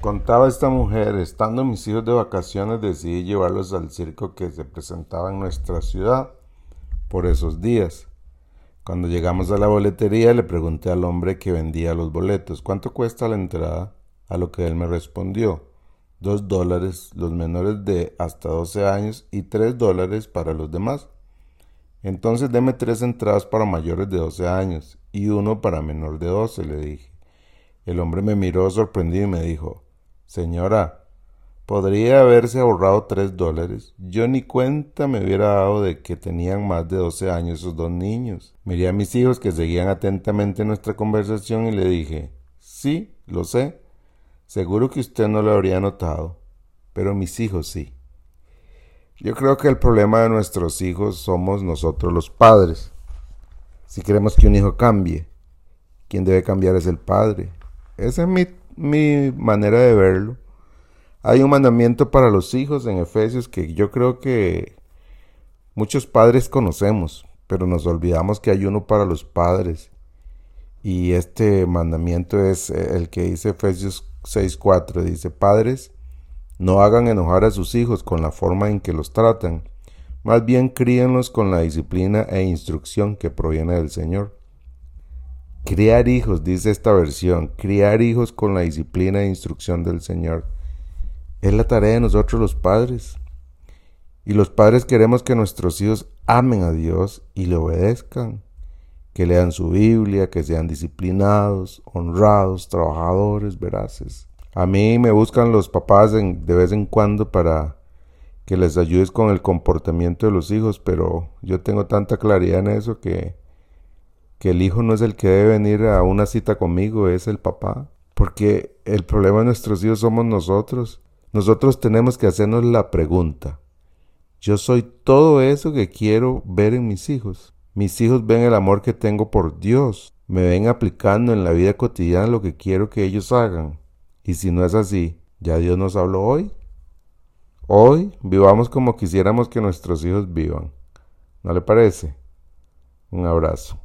Contaba esta mujer, estando mis hijos de vacaciones decidí llevarlos al circo que se presentaba en nuestra ciudad por esos días. Cuando llegamos a la boletería le pregunté al hombre que vendía los boletos cuánto cuesta la entrada, a lo que él me respondió dos dólares los menores de hasta 12 años y tres dólares para los demás. Entonces deme tres entradas para mayores de 12 años y uno para menor de 12, le dije. El hombre me miró sorprendido y me dijo, Señora, podría haberse ahorrado tres dólares. Yo ni cuenta me hubiera dado de que tenían más de 12 años esos dos niños. Miré a mis hijos que seguían atentamente nuestra conversación y le dije, Sí, lo sé. Seguro que usted no lo habría notado, pero mis hijos sí. Yo creo que el problema de nuestros hijos somos nosotros los padres. Si queremos que un hijo cambie, quien debe cambiar es el padre. Esa es mi, mi manera de verlo. Hay un mandamiento para los hijos en Efesios que yo creo que muchos padres conocemos, pero nos olvidamos que hay uno para los padres. Y este mandamiento es el que dice Efesios 6.4 dice, Padres, no hagan enojar a sus hijos con la forma en que los tratan, más bien críenlos con la disciplina e instrucción que proviene del Señor. Criar hijos, dice esta versión, criar hijos con la disciplina e instrucción del Señor. Es la tarea de nosotros los padres. Y los padres queremos que nuestros hijos amen a Dios y le obedezcan que lean su Biblia, que sean disciplinados, honrados, trabajadores, veraces. A mí me buscan los papás de vez en cuando para que les ayudes con el comportamiento de los hijos, pero yo tengo tanta claridad en eso que, que el hijo no es el que debe venir a una cita conmigo, es el papá. Porque el problema de nuestros hijos somos nosotros. Nosotros tenemos que hacernos la pregunta. Yo soy todo eso que quiero ver en mis hijos. Mis hijos ven el amor que tengo por Dios, me ven aplicando en la vida cotidiana lo que quiero que ellos hagan. Y si no es así, ¿ya Dios nos habló hoy? Hoy vivamos como quisiéramos que nuestros hijos vivan. ¿No le parece? Un abrazo.